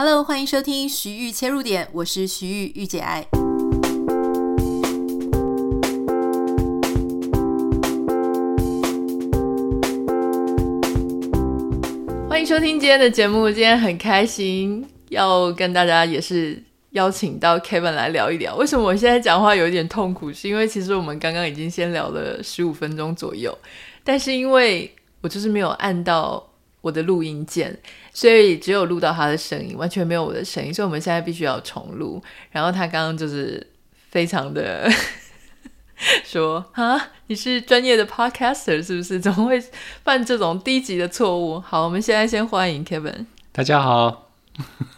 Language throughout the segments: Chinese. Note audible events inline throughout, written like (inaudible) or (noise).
Hello，欢迎收听徐玉切入点，我是徐豫御姐爱。欢迎收听今天的节目，今天很开心要跟大家也是邀请到 Kevin 来聊一聊。为什么我现在讲话有一点痛苦？是因为其实我们刚刚已经先聊了十五分钟左右，但是因为我就是没有按到。我的录音键，所以只有录到他的声音，完全没有我的声音，所以我们现在必须要重录。然后他刚刚就是非常的 (laughs) 说：“啊，你是专业的 podcaster 是不是？怎么会犯这种低级的错误？”好，我们现在先欢迎 Kevin。大家好，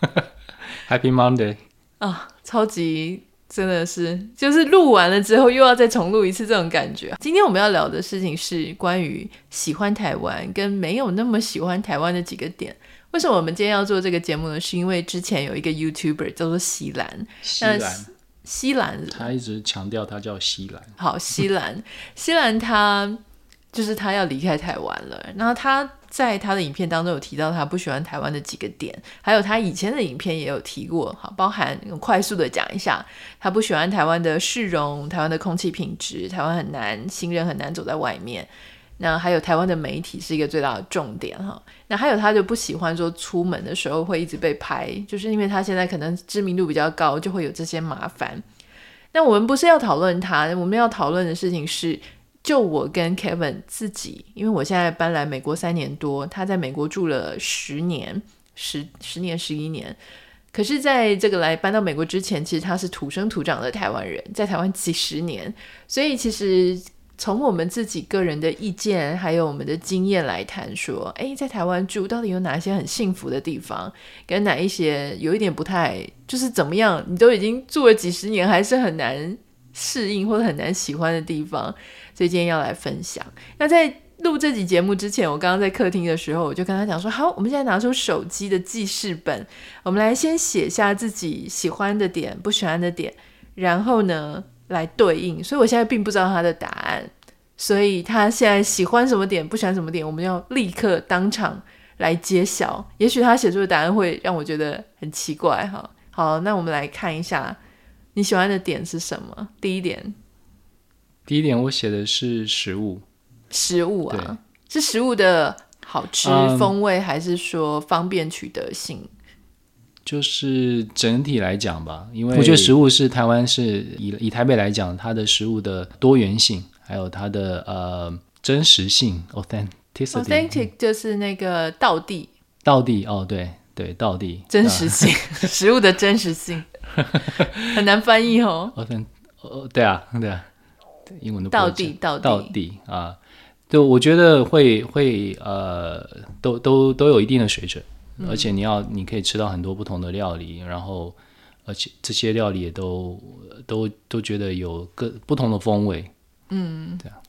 (laughs) Happy Monday 啊，超级。真的是，就是录完了之后又要再重录一次这种感觉。今天我们要聊的事情是关于喜欢台湾跟没有那么喜欢台湾的几个点。为什么我们今天要做这个节目呢？是因为之前有一个 YouTuber 叫做西兰，西兰，西兰，他一直强调他叫西兰。好，西兰，西兰他就是他要离开台湾了，然后他。在他的影片当中有提到他不喜欢台湾的几个点，还有他以前的影片也有提过，好，包含快速的讲一下，他不喜欢台湾的市容，台湾的空气品质，台湾很难，行人很难走在外面，那还有台湾的媒体是一个最大的重点哈，那还有他就不喜欢说出门的时候会一直被拍，就是因为他现在可能知名度比较高，就会有这些麻烦。那我们不是要讨论他，我们要讨论的事情是。就我跟 Kevin 自己，因为我现在搬来美国三年多，他在美国住了十年，十十年十一年。可是，在这个来搬到美国之前，其实他是土生土长的台湾人，在台湾几十年。所以，其实从我们自己个人的意见，还有我们的经验来谈，说，诶，在台湾住到底有哪些很幸福的地方，跟哪一些有一点不太，就是怎么样，你都已经住了几十年，还是很难适应或者很难喜欢的地方。所以今天要来分享。那在录这集节目之前，我刚刚在客厅的时候，我就跟他讲说：“好，我们现在拿出手机的记事本，我们来先写下自己喜欢的点、不喜欢的点，然后呢来对应。”所以我现在并不知道他的答案，所以他现在喜欢什么点、不喜欢什么点，我们要立刻当场来揭晓。也许他写出的答案会让我觉得很奇怪哈。好，那我们来看一下你喜欢的点是什么？第一点。第一点，我写的是食物，食物啊，是食物的好吃、嗯、风味，还是说方便取得性？就是整体来讲吧，因为我觉得食物是台湾是以以台北来讲，它的食物的多元性，还有它的呃真实性，authenticity，authentic 就是那个道地，道地哦，对对，道地。真实性，(laughs) 食物的真实性 (laughs) 很难翻译哦。哦，对啊，对啊。英文的到底到底到底啊，就我觉得会会呃，都都都有一定的水准，嗯、而且你要你可以吃到很多不同的料理，然后而且这些料理也都都都觉得有各不同的风味，嗯，对啊。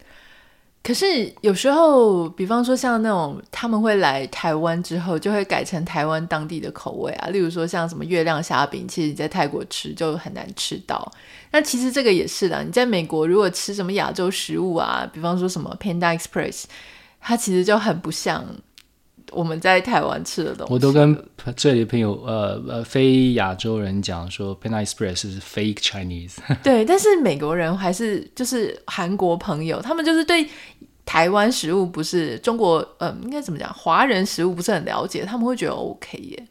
可是有时候，比方说像那种他们会来台湾之后，就会改成台湾当地的口味啊。例如说像什么月亮虾饼，其实你在泰国吃就很难吃到。那其实这个也是的，你在美国如果吃什么亚洲食物啊，比方说什么 Panda Express，它其实就很不像我们在台湾吃的东西。我都跟这里的朋友，呃呃，非亚洲人讲说 Panda Express 是 fake Chinese。(laughs) 对，但是美国人还是就是韩国朋友，他们就是对。台湾食物不是中国，呃，应该怎么讲？华人食物不是很了解，他们会觉得 OK 耶。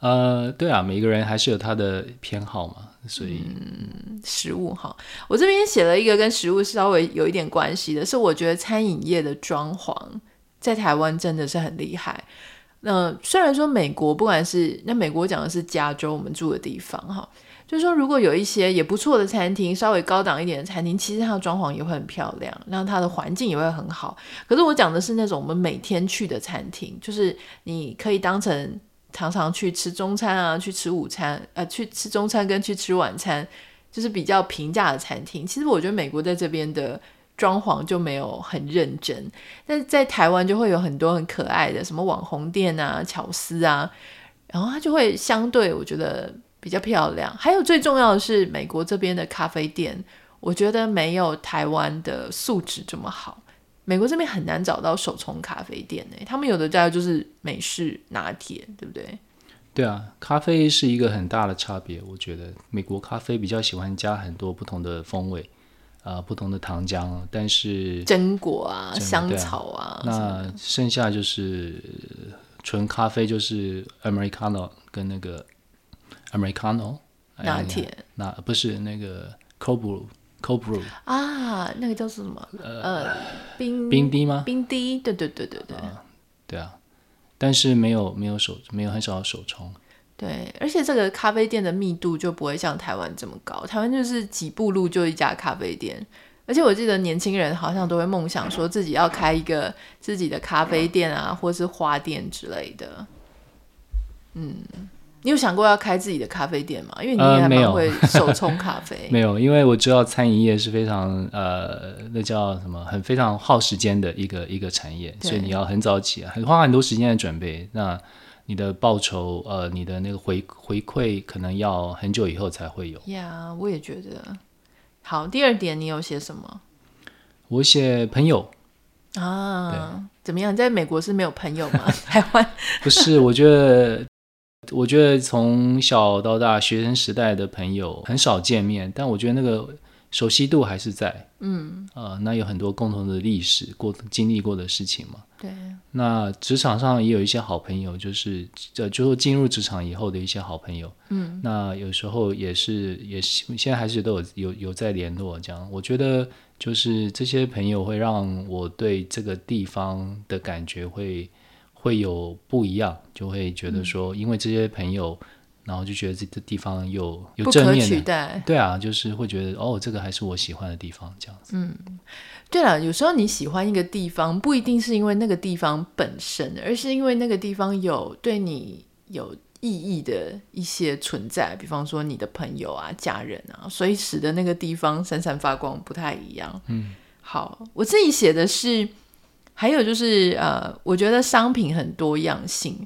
呃，对啊，每个人还是有他的偏好嘛，所以，嗯，食物哈，我这边写了一个跟食物稍微有一点关系的，是我觉得餐饮业的装潢在台湾真的是很厉害。那、虽然说美国不管是那美国讲的是加州，我们住的地方哈。就是说，如果有一些也不错的餐厅，稍微高档一点的餐厅，其实它的装潢也会很漂亮，然后它的环境也会很好。可是我讲的是那种我们每天去的餐厅，就是你可以当成常常去吃中餐啊，去吃午餐，呃，去吃中餐跟去吃晚餐，就是比较平价的餐厅。其实我觉得美国在这边的装潢就没有很认真，但是在台湾就会有很多很可爱的什么网红店啊、巧思啊，然后它就会相对我觉得。比较漂亮，还有最重要的是，美国这边的咖啡店，我觉得没有台湾的素质这么好。美国这边很难找到手冲咖啡店诶，他们有的家就是美式拿铁，对不对？对啊，咖啡是一个很大的差别。我觉得美国咖啡比较喜欢加很多不同的风味，呃，不同的糖浆，但是榛果啊、香草啊，那剩下就是纯咖啡，就是 Americano 跟那个 Americano 拿铁，那不是那个 Cold Brew Cold Brew 啊，那个叫什么？呃，冰冰滴吗？冰滴，对对对对对，啊对啊。但是没有没有手没有很少手冲，对，而且这个咖啡店的密度就不会像台湾这么高。台湾就是几步路就一家咖啡店，而且我记得年轻人好像都会梦想说自己要开一个自己的咖啡店啊，或是花店之类的，嗯。你有想过要开自己的咖啡店吗？因为你还蛮会 (laughs) 手冲咖啡。呃、没有，因为我知道餐饮业是非常呃，那叫什么，很非常耗时间的一个一个产业，所以你要很早起啊，很花很多时间的准备。那你的报酬呃，你的那个回回馈可能要很久以后才会有。呀，我也觉得。好，第二点你有写什么？我写朋友啊，怎么样？在美国是没有朋友吗？(laughs) 台湾不是，我觉得。我觉得从小到大，学生时代的朋友很少见面，但我觉得那个熟悉度还是在。嗯，呃，那有很多共同的历史过经历过的事情嘛。对。那职场上也有一些好朋友，就是呃，就是进入职场以后的一些好朋友。嗯。那有时候也是，也是现在还是都有有有在联络这样。我觉得就是这些朋友会让我对这个地方的感觉会。会有不一样，就会觉得说，因为这些朋友，嗯、然后就觉得这个地方有有正面的。对啊，就是会觉得哦，这个还是我喜欢的地方，这样子。嗯，对了，有时候你喜欢一个地方，不一定是因为那个地方本身，而是因为那个地方有对你有意义的一些存在，比方说你的朋友啊、家人啊，所以使得那个地方闪闪发光，不太一样。嗯，好，我自己写的是。还有就是，呃，我觉得商品很多样性。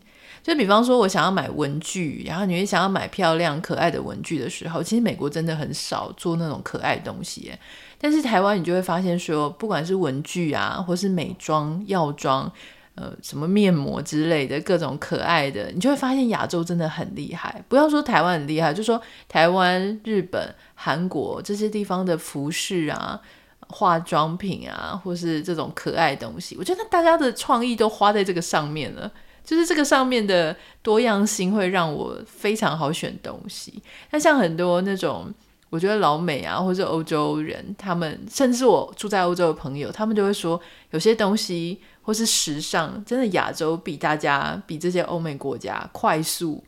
就比方说，我想要买文具，然后你会想要买漂亮可爱的文具的时候，其实美国真的很少做那种可爱东西。但是台湾，你就会发现说，不管是文具啊，或是美妆、药妆，呃，什么面膜之类的各种可爱的，你就会发现亚洲真的很厉害。不要说台湾很厉害，就说台湾、日本、韩国这些地方的服饰啊。化妆品啊，或是这种可爱东西，我觉得大家的创意都花在这个上面了。就是这个上面的多样性会让我非常好选东西。那像很多那种，我觉得老美啊，或者欧洲人，他们甚至我住在欧洲的朋友，他们就会说，有些东西或是时尚，真的亚洲比大家比这些欧美国家快速。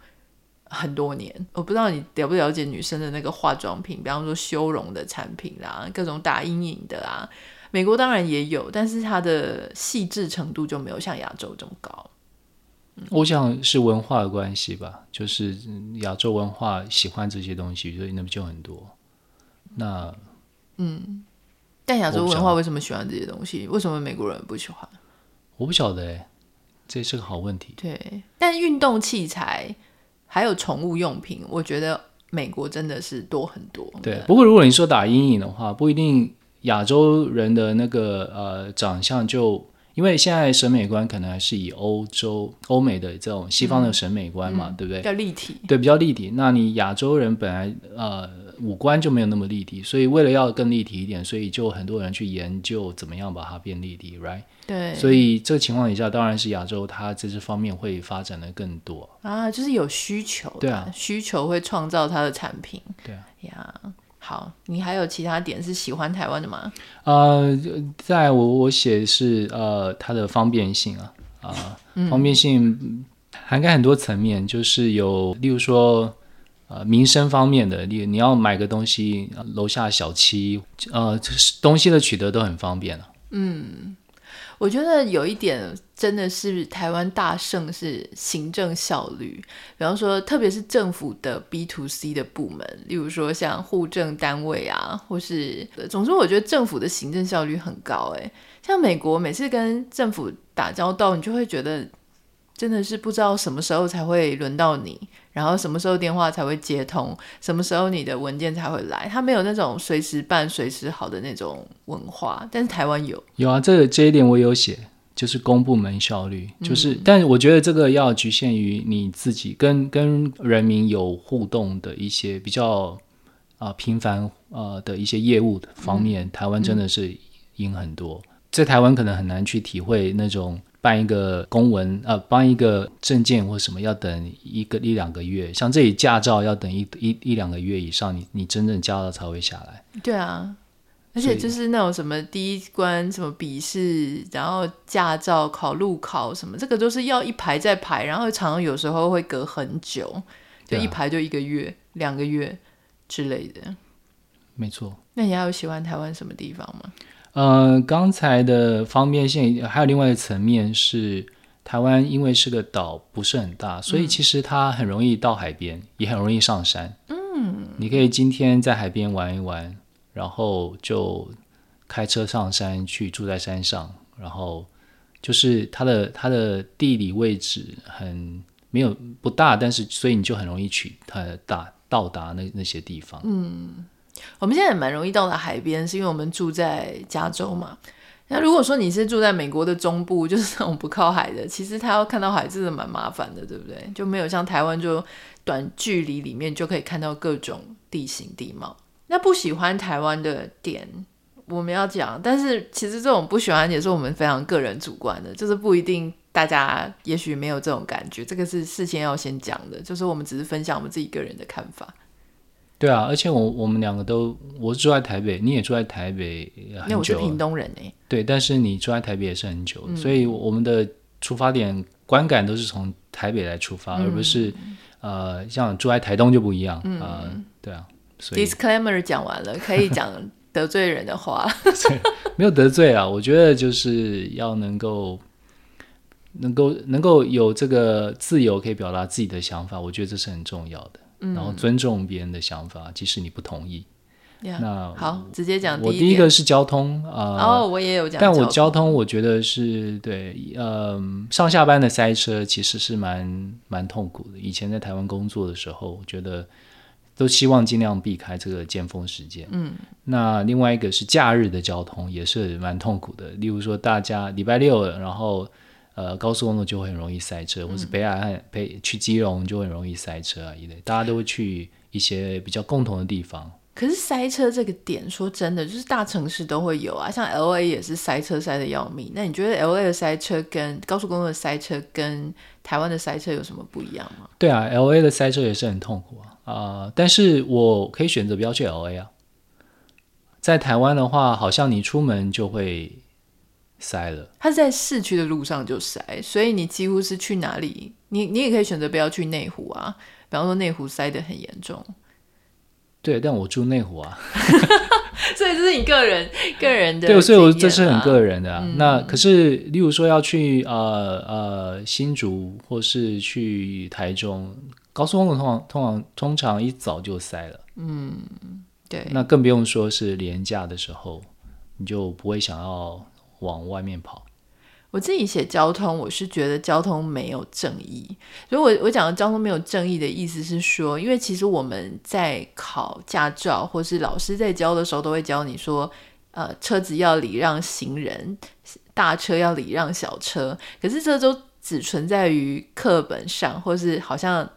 很多年，我不知道你了不了解女生的那个化妆品，比方说修容的产品啦，各种打阴影的啊，美国当然也有，但是它的细致程度就没有像亚洲这么高。嗯，我想是文化的关系吧，就是亚洲文化喜欢这些东西，所以那么就很多。那嗯，但亚洲文化为什么喜欢这些东西？为什么美国人不喜欢？我不晓得欸，这是个好问题。对，但运动器材。还有宠物用品，我觉得美国真的是多很多。对，不过如果你说打阴影的话，不一定亚洲人的那个呃长相就，因为现在审美观可能还是以欧洲、欧美的这种西方的审美观嘛，嗯、对不对？比较立体。对，比较立体。那你亚洲人本来呃五官就没有那么立体，所以为了要更立体一点，所以就很多人去研究怎么样把它变立体，right？对，所以这个情况底下，当然是亚洲它在这方面会发展的更多啊，就是有需求，对啊，需求会创造它的产品，对啊，呀，好，你还有其他点是喜欢台湾的吗？呃，在我我写的是呃它的方便性啊啊，呃、方便性涵盖很多层面，嗯、就是有例如说呃民生方面的，你你要买个东西，楼下小七呃东西的取得都很方便了，嗯。我觉得有一点真的是台湾大胜是行政效率，比方说特别是政府的 B to C 的部门，例如说像户政单位啊，或是总之我觉得政府的行政效率很高。诶，像美国每次跟政府打交道，你就会觉得。真的是不知道什么时候才会轮到你，然后什么时候电话才会接通，什么时候你的文件才会来，他没有那种随时办、随时好的那种文化，但是台湾有。有啊，这个这一点我有写，就是公部门效率，就是，嗯、但我觉得这个要局限于你自己跟跟人民有互动的一些比较啊频繁呃的一些业务的方面，嗯、台湾真的是赢很多。嗯、在台湾可能很难去体会那种办一个公文呃，办一个证件或什么要等一个一两个月，像这里驾照要等一一一两个月以上，你你真正驾照才会下来。对啊。而且就是那种什么第一关什么笔试，然后驾照考路考什么，这个都是要一排再排，然后常常有时候会隔很久，就一排就一个月、啊、两个月之类的。没错。那你还有喜欢台湾什么地方吗？呃，刚才的方便性还有另外一个层面是，台湾因为是个岛，不是很大，所以其实它很容易到海边，也很容易上山。嗯，你可以今天在海边玩一玩。然后就开车上山去住在山上，然后就是它的它的地理位置很没有不大，但是所以你就很容易去它大到达那那些地方。嗯，我们现在也蛮容易到达海边，是因为我们住在加州嘛。那如果说你是住在美国的中部，就是 (laughs) 那种不靠海的，其实他要看到海真的蛮麻烦的，对不对？就没有像台湾就短距离里面就可以看到各种地形地貌。那不喜欢台湾的点，我们要讲，但是其实这种不喜欢也是我们非常个人主观的，就是不一定大家也许没有这种感觉，这个是事先要先讲的，就是我们只是分享我们自己个人的看法。对啊，而且我我们两个都，我住在台北，你也住在台北很久，那我是屏东人哎。对，但是你住在台北也是很久，嗯、所以我们的出发点观感都是从台北来出发，嗯、而不是呃像住在台东就不一样啊、嗯呃，对啊。Disclaimer 讲完了，可以讲得罪人的话。(laughs) 没有得罪啊，我觉得就是要能够，能够能够有这个自由，可以表达自己的想法，我觉得这是很重要的。嗯、然后尊重别人的想法，即使你不同意。Yeah, 那好，直接讲。我第一个是交通啊，呃、哦，我也有讲。但我交通，我觉得是对，呃，上下班的塞车其实是蛮蛮痛苦的。以前在台湾工作的时候，我觉得。都希望尽量避开这个尖峰时间。嗯，那另外一个是假日的交通也是蛮痛苦的。例如说，大家礼拜六，然后呃高速公路就会很容易塞车，嗯、或是北海岸北去基隆就会很容易塞车啊一类。大家都会去一些比较共同的地方。可是塞车这个点，说真的，就是大城市都会有啊，像 LA 也是塞车塞的要命。那你觉得 LA 的塞车跟高速公路的塞车跟台湾的塞车有什么不一样吗？对啊，LA 的塞车也是很痛苦啊。啊、呃！但是我可以选择不要去 LA 啊。在台湾的话，好像你出门就会塞了。它是在市区的路上就塞，所以你几乎是去哪里，你你也可以选择不要去内湖啊。比方说内湖塞得很严重。对，但我住内湖啊。(laughs) 所以这是你个人个人的。对，所以我这是很个人的啊。嗯、那可是，例如说要去呃呃新竹，或是去台中。高速公路通常通常通常一早就塞了，嗯，对，那更不用说是廉价的时候，你就不会想要往外面跑。我自己写交通，我是觉得交通没有正义。所以我我讲的交通没有正义的意思是说，因为其实我们在考驾照或是老师在教的时候，都会教你说，呃，车子要礼让行人，大车要礼让小车。可是这都只存在于课本上，或是好像。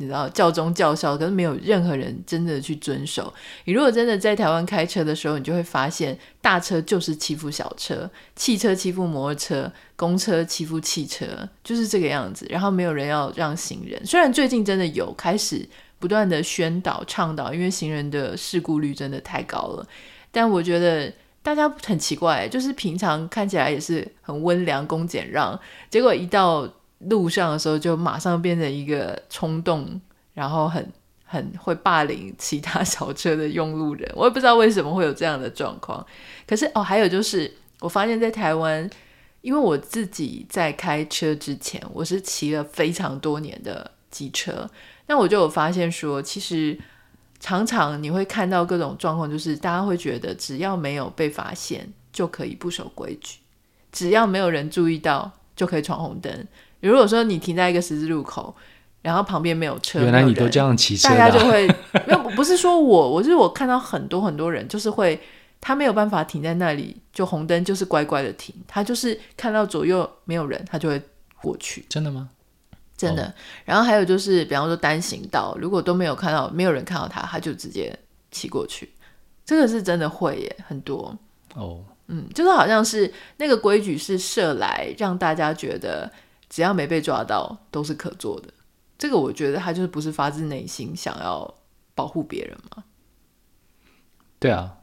你知道教中教校，可是没有任何人真的去遵守。你如果真的在台湾开车的时候，你就会发现大车就是欺负小车，汽车欺负摩托车，公车欺负汽车，就是这个样子。然后没有人要让行人。虽然最近真的有开始不断的宣导倡导，因为行人的事故率真的太高了。但我觉得大家很奇怪，就是平常看起来也是很温良恭俭让，结果一到路上的时候就马上变成一个冲动，然后很很会霸凌其他小车的用路人，我也不知道为什么会有这样的状况。可是哦，还有就是我发现，在台湾，因为我自己在开车之前，我是骑了非常多年的机车，那我就有发现说，其实常常你会看到各种状况，就是大家会觉得只要没有被发现就可以不守规矩，只要没有人注意到就可以闯红灯。如果说你停在一个十字路口，然后旁边没有车，原来你都这样骑车，大家就会没有，不是说我，我是我看到很多很多人就是会他没有办法停在那里，就红灯就是乖乖的停，他就是看到左右没有人，他就会过去。真的吗？真的。Oh. 然后还有就是，比方说单行道，如果都没有看到，没有人看到他，他就直接骑过去。这个是真的会耶，很多。哦，oh. 嗯，就是好像是那个规矩是设来让大家觉得，只要没被抓到都是可做的。这个我觉得他就是不是发自内心想要保护别人嘛。对啊。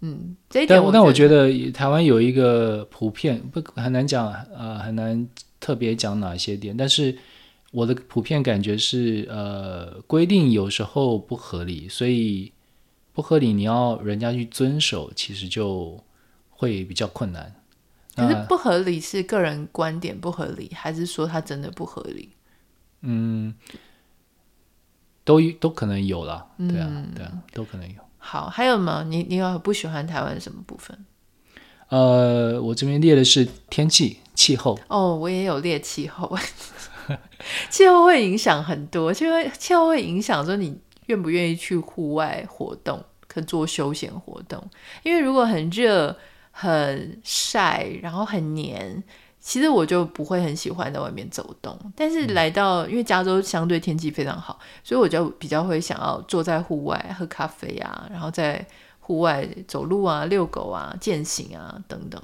嗯，这一点我，但我觉得台湾有一个普遍不很难讲，呃，很难特别讲哪些点。但是我的普遍感觉是，呃，规定有时候不合理，所以不合理，你要人家去遵守，其实就会比较困难。可是不合理是个人观点不合理，还是说它真的不合理？嗯，都都可能有啦，对啊，嗯、对啊，都可能有。好，还有吗？你你有不喜欢台湾什么部分？呃，我这边列的是天气气候。哦，我也有列气候。(laughs) 气候会影响很多，气候气候会影响说你愿不愿意去户外活动，可做休闲活动。因为如果很热、很晒，然后很黏。其实我就不会很喜欢在外面走动，但是来到，因为加州相对天气非常好，所以我就比较会想要坐在户外喝咖啡啊，然后在户外走路啊、遛狗啊、践行啊等等。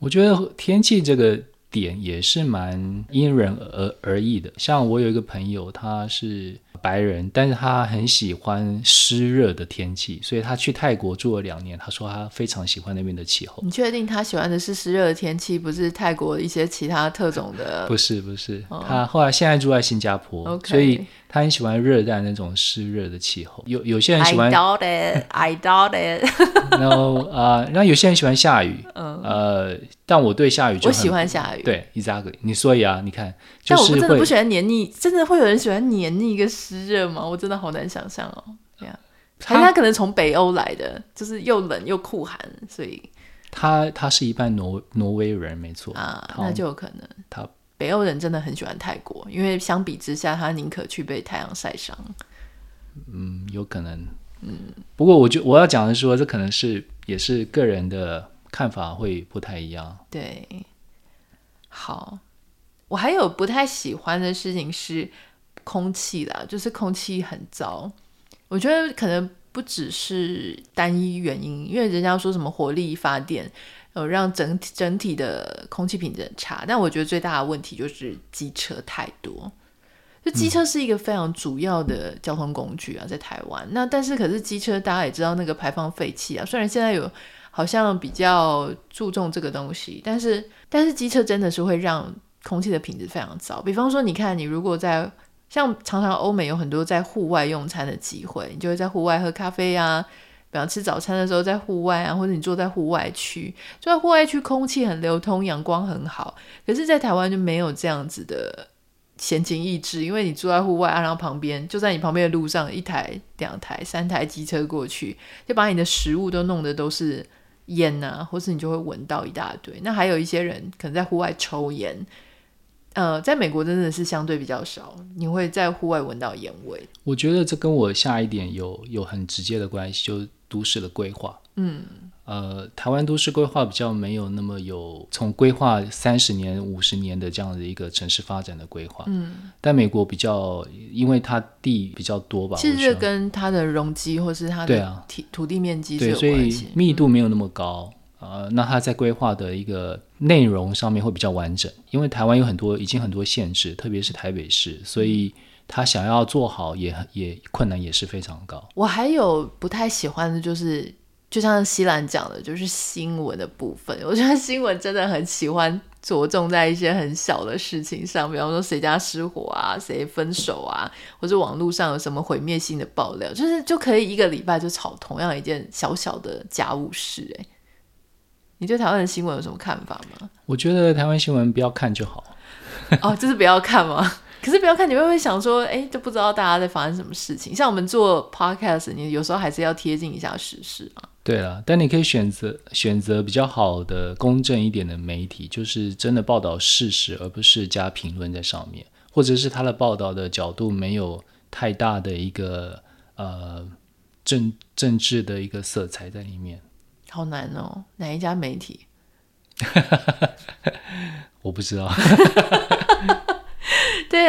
我觉得天气这个点也是蛮因人而而异的。像我有一个朋友，他是白人，但是他很喜欢湿热的天气，所以他去泰国住了两年。他说他非常喜欢那边的气候。你确定他喜欢的是湿热的天气，不是泰国一些其他特种的？不是不是，哦、他后来现在住在新加坡.所以他很喜欢热带那种湿热的气候。有有些人喜欢，I doubt it, I doubt it。(laughs) 然后啊，然后有些人喜欢下雨，嗯、呃，但我对下雨就我喜欢下雨。对，Exactly。你所以啊，你看，但我真的不喜欢黏腻，真的会有人喜欢黏腻跟湿热吗？我真的好难想象哦。对呀，他他可能从北欧来的，就是又冷又酷寒，所以他他是一半挪挪威人，没错啊，那就有可能。他北欧人真的很喜欢泰国，因为相比之下，他宁可去被太阳晒伤。嗯，有可能。嗯，不过我就我要讲的是说，这可能是也是个人的看法会不太一样。对，好，我还有不太喜欢的事情是。空气啦，就是空气很糟。我觉得可能不只是单一原因，因为人家说什么火力发电，呃，让整体整体的空气品质很差。但我觉得最大的问题就是机车太多。就机车是一个非常主要的交通工具啊，在台湾。那但是可是机车大家也知道那个排放废气啊，虽然现在有好像比较注重这个东西，但是但是机车真的是会让空气的品质非常糟。比方说，你看你如果在像常常欧美有很多在户外用餐的机会，你就会在户外喝咖啡啊，比方吃早餐的时候在户外啊，或者你坐在户外区，坐在户外区空气很流通，阳光很好。可是，在台湾就没有这样子的闲情逸致，因为你坐在户外啊，然后旁边就在你旁边的路上一台、两台、三台机车过去，就把你的食物都弄得都是烟啊，或是你就会闻到一大堆。那还有一些人可能在户外抽烟。呃，在美国真的是相对比较少，你会在户外闻到烟味。我觉得这跟我下一点有有很直接的关系，就都市的规划。嗯，呃，台湾都市规划比较没有那么有从规划三十年、五十年的这样的一个城市发展的规划。嗯，但美国比较，因为它地比较多吧，其实这跟它的容积或是它的土土地面积对，所以密度没有那么高。呃，那它在规划的一个内容上面会比较完整，因为台湾有很多已经很多限制，特别是台北市，所以他想要做好也也困难也是非常高。我还有不太喜欢的就是，就像西兰讲的，就是新闻的部分。我觉得新闻真的很喜欢着重在一些很小的事情上，比方说谁家失火啊，谁分手啊，或者网络上有什么毁灭性的爆料，就是就可以一个礼拜就炒同样一件小小的家务事，欸，你对台湾的新闻有什么看法吗？我觉得台湾新闻不要看就好。(laughs) 哦，就是不要看吗？可是不要看，你会不会想说，哎，都不知道大家在发生什么事情？像我们做 podcast，你有时候还是要贴近一下时事啊。对了，但你可以选择选择比较好的、公正一点的媒体，就是真的报道事实，而不是加评论在上面，或者是他的报道的角度没有太大的一个呃政政治的一个色彩在里面。好难哦，哪一家媒体？(laughs) 我不知道。(laughs)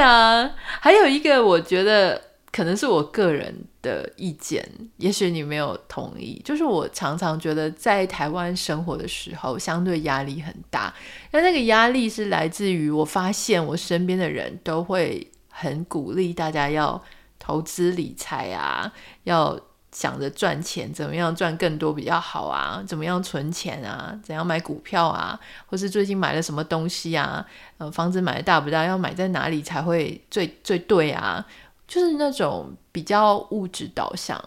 啊，还有一个，我觉得可能是我个人的意见，也许你没有同意。就是我常常觉得在台湾生活的时候，相对压力很大。那那个压力是来自于我发现我身边的人都会很鼓励大家要投资理财啊，要。想着赚钱，怎么样赚更多比较好啊？怎么样存钱啊？怎样买股票啊？或是最近买了什么东西啊？呃，房子买的大不大？要买在哪里才会最最对啊？就是那种比较物质导向。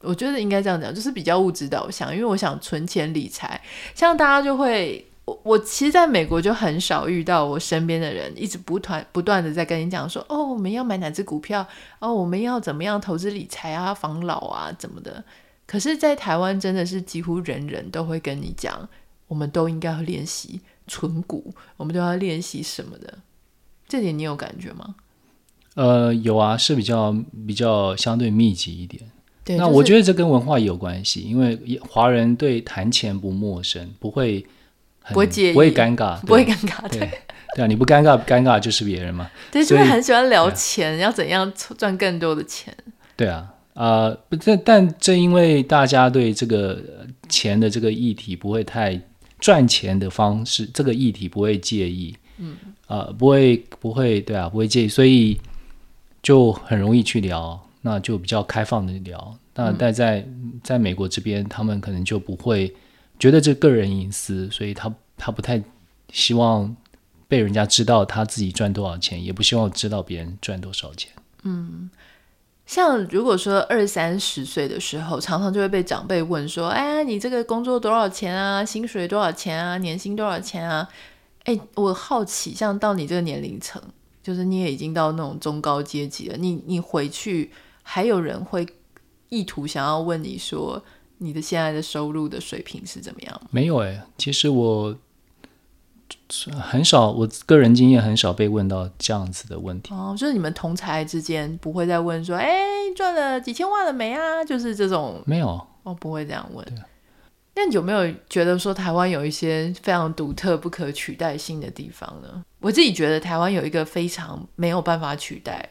我觉得应该这样讲，就是比较物质导向。因为我想存钱理财，像大家就会。我我其实在美国就很少遇到我身边的人一直不断不断的在跟你讲说，哦，我们要买哪只股票，哦，我们要怎么样投资理财啊，防老啊，怎么的。可是，在台湾真的是几乎人人都会跟你讲，我们都应该要练习存股，我们都要练习什么的。这点你有感觉吗？呃，有啊，是比较比较相对密集一点。对，那我觉得这跟文化也有关系，因为华人对谈钱不陌生，不会。不会介意，不会尴尬，不会尴尬，对对，啊，你不尴尬，尴尬就是别人嘛。(laughs) 对，就是很喜欢聊钱，要怎样赚更多的钱。对啊，啊，不，但但正因为大家对这个钱的这个议题不会太赚钱的方式，这个议题不会介意，嗯，啊，不会不会，对啊，不会介意，所以就很容易去聊，那就比较开放的聊。那但在在美国这边，他们可能就不会。觉得这个人隐私，所以他他不太希望被人家知道他自己赚多少钱，也不希望知道别人赚多少钱。嗯，像如果说二三十岁的时候，常常就会被长辈问说：“哎，你这个工作多少钱啊？薪水多少钱啊？年薪多少钱啊？”哎，我好奇，像到你这个年龄层，就是你也已经到那种中高阶级了，你你回去还有人会意图想要问你说？你的现在的收入的水平是怎么样？没有哎，其实我很少，我个人经验很少被问到这样子的问题。哦，就是你们同才之间不会再问说，哎，赚了几千万了没啊？就是这种没有，哦，不会这样问。那你有没有觉得说台湾有一些非常独特、不可取代性的地方呢？我自己觉得台湾有一个非常没有办法取代，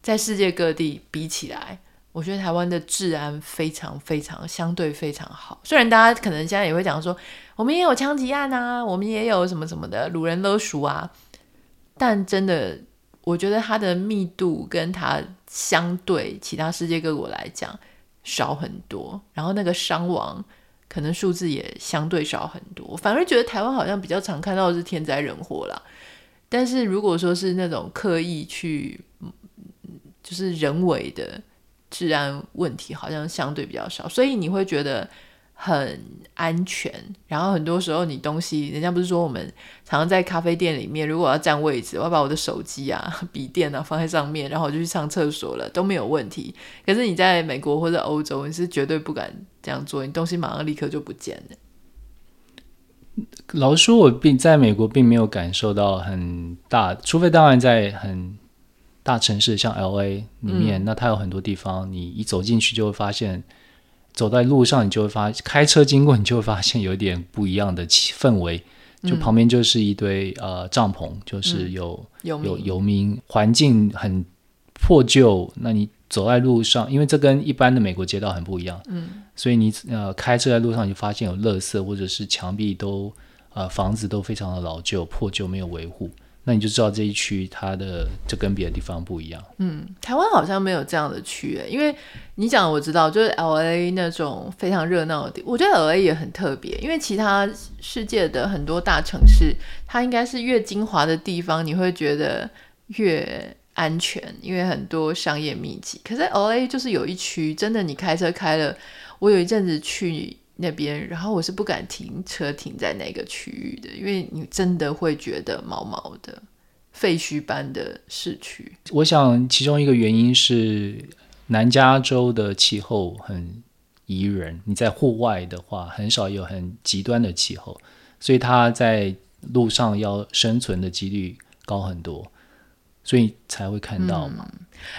在世界各地比起来。我觉得台湾的治安非常非常相对非常好，虽然大家可能现在也会讲说，我们也有枪击案啊，我们也有什么什么的掳人勒赎啊，但真的，我觉得它的密度跟它相对其他世界各国来讲少很多，然后那个伤亡可能数字也相对少很多，反而觉得台湾好像比较常看到的是天灾人祸啦，但是如果说是那种刻意去，就是人为的。治安问题好像相对比较少，所以你会觉得很安全。然后很多时候你东西，人家不是说我们常常在咖啡店里面，如果要占位置，我要把我的手机啊、(laughs) 笔电啊放在上面，然后我就去上厕所了，都没有问题。可是你在美国或者欧洲，你是绝对不敢这样做，你东西马上立刻就不见了。老实说，我并在美国并没有感受到很大，除非当然在很。大城市像 LA 里面，嗯、那它有很多地方，你一走进去就会发现，走在路上你就会发，开车经过你就会发现有点不一样的气氛围，就旁边就是一堆呃帐篷，就是有、嗯、有游民，环境很破旧。那你走在路上，因为这跟一般的美国街道很不一样，嗯，所以你呃开车在路上你就发现有垃圾，或者是墙壁都呃房子都非常的老旧破旧，没有维护。那你就知道这一区它的就跟别的地方不一样。嗯，台湾好像没有这样的区，因为你讲我知道，就是 LA 那种非常热闹的地，我觉得 LA 也很特别，因为其他世界的很多大城市，它应该是越精华的地方，你会觉得越安全，因为很多商业密集。可是 LA 就是有一区，真的你开车开了，我有一阵子去。那边，然后我是不敢停车停在那个区域的，因为你真的会觉得毛毛的废墟般的市区。我想其中一个原因是南加州的气候很宜人，你在户外的话很少有很极端的气候，所以它在路上要生存的几率高很多，所以才会看到嘛。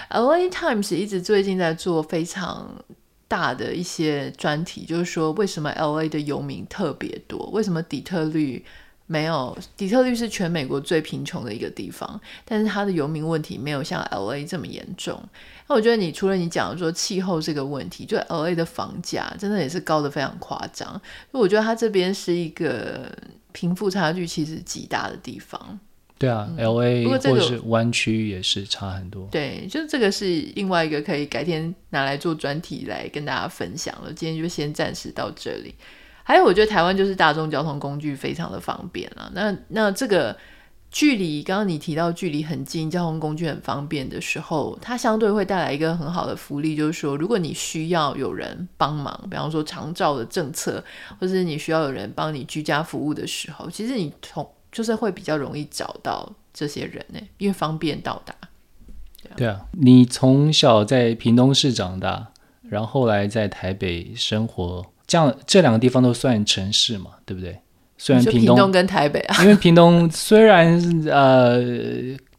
嗯，LA Times 一直最近在做非常。大的一些专题，就是说为什么 LA 的游民特别多？为什么底特律没有？底特律是全美国最贫穷的一个地方，但是它的游民问题没有像 LA 这么严重。那我觉得你除了你讲的说气候这个问题，就 LA 的房价真的也是高的非常夸张。我觉得它这边是一个贫富差距其实极大的地方。对啊、嗯、，L A 或者是湾区也是差很多。对，就是这个是另外一个可以改天拿来做专题来跟大家分享了。今天就先暂时到这里。还有，我觉得台湾就是大众交通工具非常的方便了。那那这个距离，刚刚你提到距离很近，交通工具很方便的时候，它相对会带来一个很好的福利，就是说，如果你需要有人帮忙，比方说长照的政策，或者是你需要有人帮你居家服务的时候，其实你从就是会比较容易找到这些人呢，因为方便到达。对啊，对啊，你从小在屏东市长大，然后后来在台北生活，这样这两个地方都算城市嘛，对不对？虽然屏东，屏东跟台北啊，因为屏东虽然呃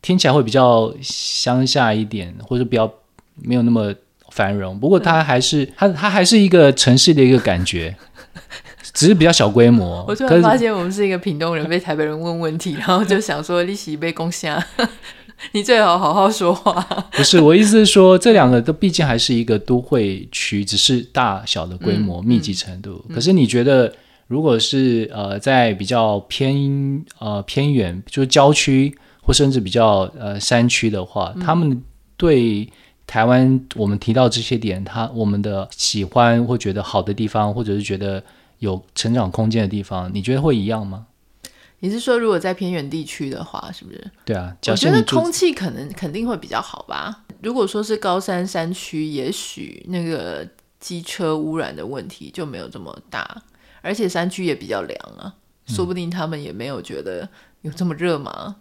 听起来会比较乡下一点，或者比较没有那么繁荣，不过它还是它它还是一个城市的一个感觉。(laughs) 只是比较小规模。我突然发现，我们是一个屏东人被台北人问问题，(laughs) 然后就想说利息被攻下，(laughs) 你最好好好说话。(laughs) 不是，我意思是说，这两个都毕竟还是一个都会区，只是大小的规模、嗯、密集程度。嗯、可是你觉得，如果是呃在比较偏呃偏远，就是郊区或甚至比较呃山区的话，嗯、他们对台湾我们提到这些点，他我们的喜欢或觉得好的地方，或者是觉得。有成长空间的地方，你觉得会一样吗？你是说，如果在偏远地区的话，是不是？对啊，我觉得空气可能肯定会比较好吧。如果说是高山山区，也许那个机车污染的问题就没有这么大，而且山区也比较凉啊，说不定他们也没有觉得有这么热嘛。嗯。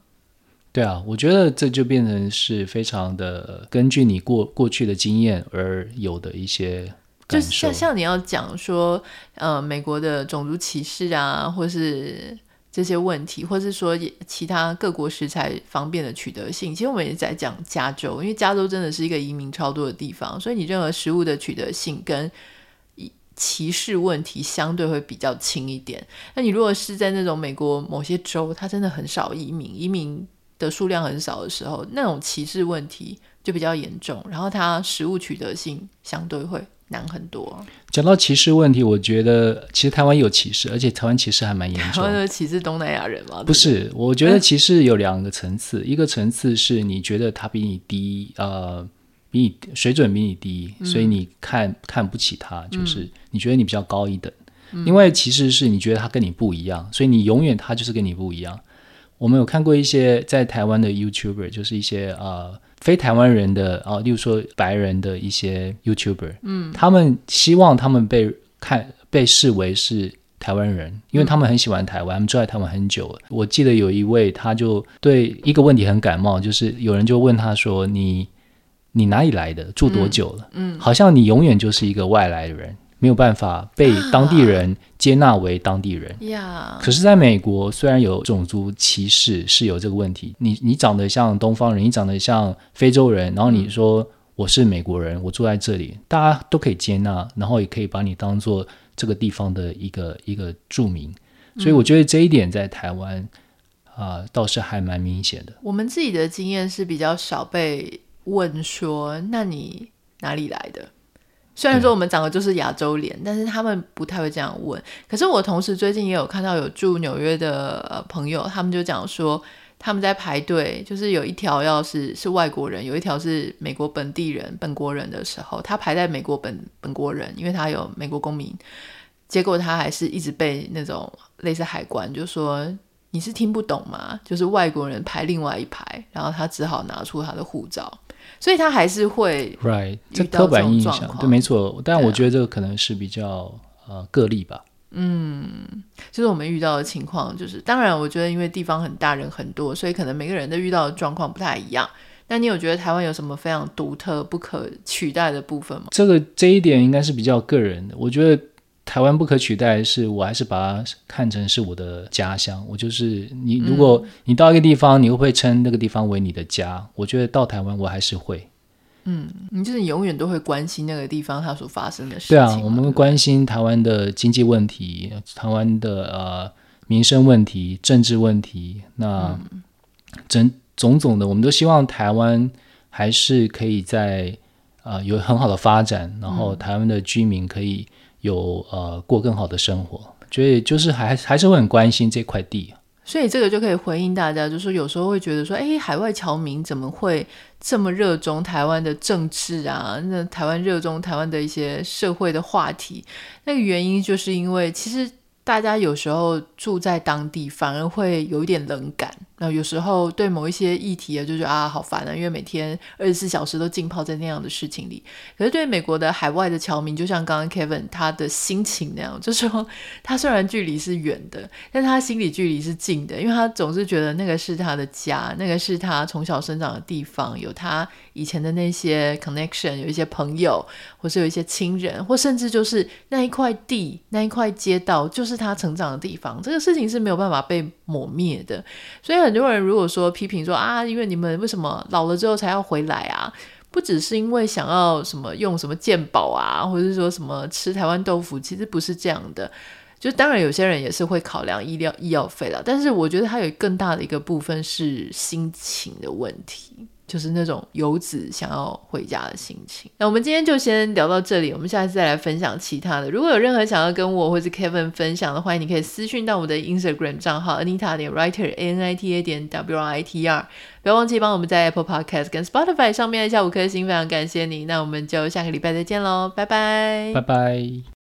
对啊，我觉得这就变成是非常的根据你过过去的经验而有的一些。就像像你要讲说，呃，美国的种族歧视啊，或是这些问题，或是说其他各国食材方便的取得性，其实我们也在讲加州，因为加州真的是一个移民超多的地方，所以你任何食物的取得性跟歧视问题相对会比较轻一点。那你如果是在那种美国某些州，它真的很少移民，移民的数量很少的时候，那种歧视问题就比较严重，然后它食物取得性相对会。难很多。讲到歧视问题，我觉得其实台湾有歧视，而且台湾歧视还蛮严重的。(laughs) 台湾歧视东南亚人吗？不是，我觉得歧视有两个层次，嗯、一个层次是你觉得他比你低，呃，比你水准比你低，嗯、所以你看看不起他，就是你觉得你比较高一等。嗯、另外歧视是你觉得他跟你不一样，所以你永远他就是跟你不一样。我们有看过一些在台湾的 YouTuber，就是一些呃。非台湾人的啊，例如说白人的一些 YouTuber，嗯，他们希望他们被看被视为是台湾人，因为他们很喜欢台湾，他们住在台湾很久了。我记得有一位，他就对一个问题很感冒，就是有人就问他说：“你你哪里来的？住多久了？”嗯，嗯，好像你永远就是一个外来的人。没有办法被当地人接纳为当地人。呀，可是在美国，虽然有种族歧视，是有这个问题。你你长得像东方人，你长得像非洲人，然后你说我是美国人，我住在这里，大家都可以接纳，然后也可以把你当做这个地方的一个一个著名。所以我觉得这一点在台湾啊，倒是还蛮明显的。我们自己的经验是比较少被问说，那你哪里来的？虽然说我们长得就是亚洲脸，但是他们不太会这样问。可是我同时最近也有看到有住纽约的朋友，他们就讲说他们在排队，就是有一条要是是外国人，有一条是美国本地人本国人的时候，他排在美国本本国人，因为他有美国公民，结果他还是一直被那种类似海关就说你是听不懂吗？就是外国人排另外一排，然后他只好拿出他的护照。所以他还是会，right，这刻板印象，对，没错。但我觉得这个可能是比较、啊、呃个例吧。嗯，就是我们遇到的情况，就是当然，我觉得因为地方很大，人很多，所以可能每个人都遇到的状况不太一样。那你有觉得台湾有什么非常独特、不可取代的部分吗？这个这一点应该是比较个人的，我觉得。台湾不可取代，是我还是把它看成是我的家乡。我就是你，如果你到一个地方，你会不会称那个地方为你的家？我觉得到台湾，我还是会，嗯，你就是永远都会关心那个地方它所发生的事情。对啊，我们会关心台湾的经济问题，台湾的呃民生问题、政治问题。那整种种的，我们都希望台湾还是可以在呃有很好的发展，然后台湾的居民可以有呃过更好的生活。所以就是还还是会很关心这块地。所以这个就可以回应大家，就是有时候会觉得说，哎，海外侨民怎么会这么热衷台湾的政治啊？那台湾热衷台湾的一些社会的话题，那个原因就是因为其实。大家有时候住在当地，反而会有一点冷感。那有时候对某一些议题啊，就觉得啊好烦啊，因为每天二十四小时都浸泡在那样的事情里。可是对美国的海外的侨民，就像刚刚 Kevin 他的心情那样，就说 (laughs) 他虽然距离是远的，但他心理距离是近的，因为他总是觉得那个是他的家，那个是他从小生长的地方，有他以前的那些 connection，有一些朋友，或是有一些亲人，或甚至就是那一块地、那一块街道，就是。他成长的地方，这个事情是没有办法被抹灭的。所以很多人如果说批评说啊，因为你们为什么老了之后才要回来啊？不只是因为想要什么用什么健保啊，或者是说什么吃台湾豆腐，其实不是这样的。就当然有些人也是会考量医疗医药费了，但是我觉得它有更大的一个部分是心情的问题。就是那种游子想要回家的心情。那我们今天就先聊到这里，我们下次再来分享其他的。如果有任何想要跟我或是 Kevin 分享的，欢迎你可以私讯到我的 Instagram 账号 Anita 点 Writer A N I T A 点 W R I T R。不要忘记帮我们在 Apple Podcast 跟 Spotify 上面按下五颗星，非常感谢你。那我们就下个礼拜再见喽，拜拜，拜拜。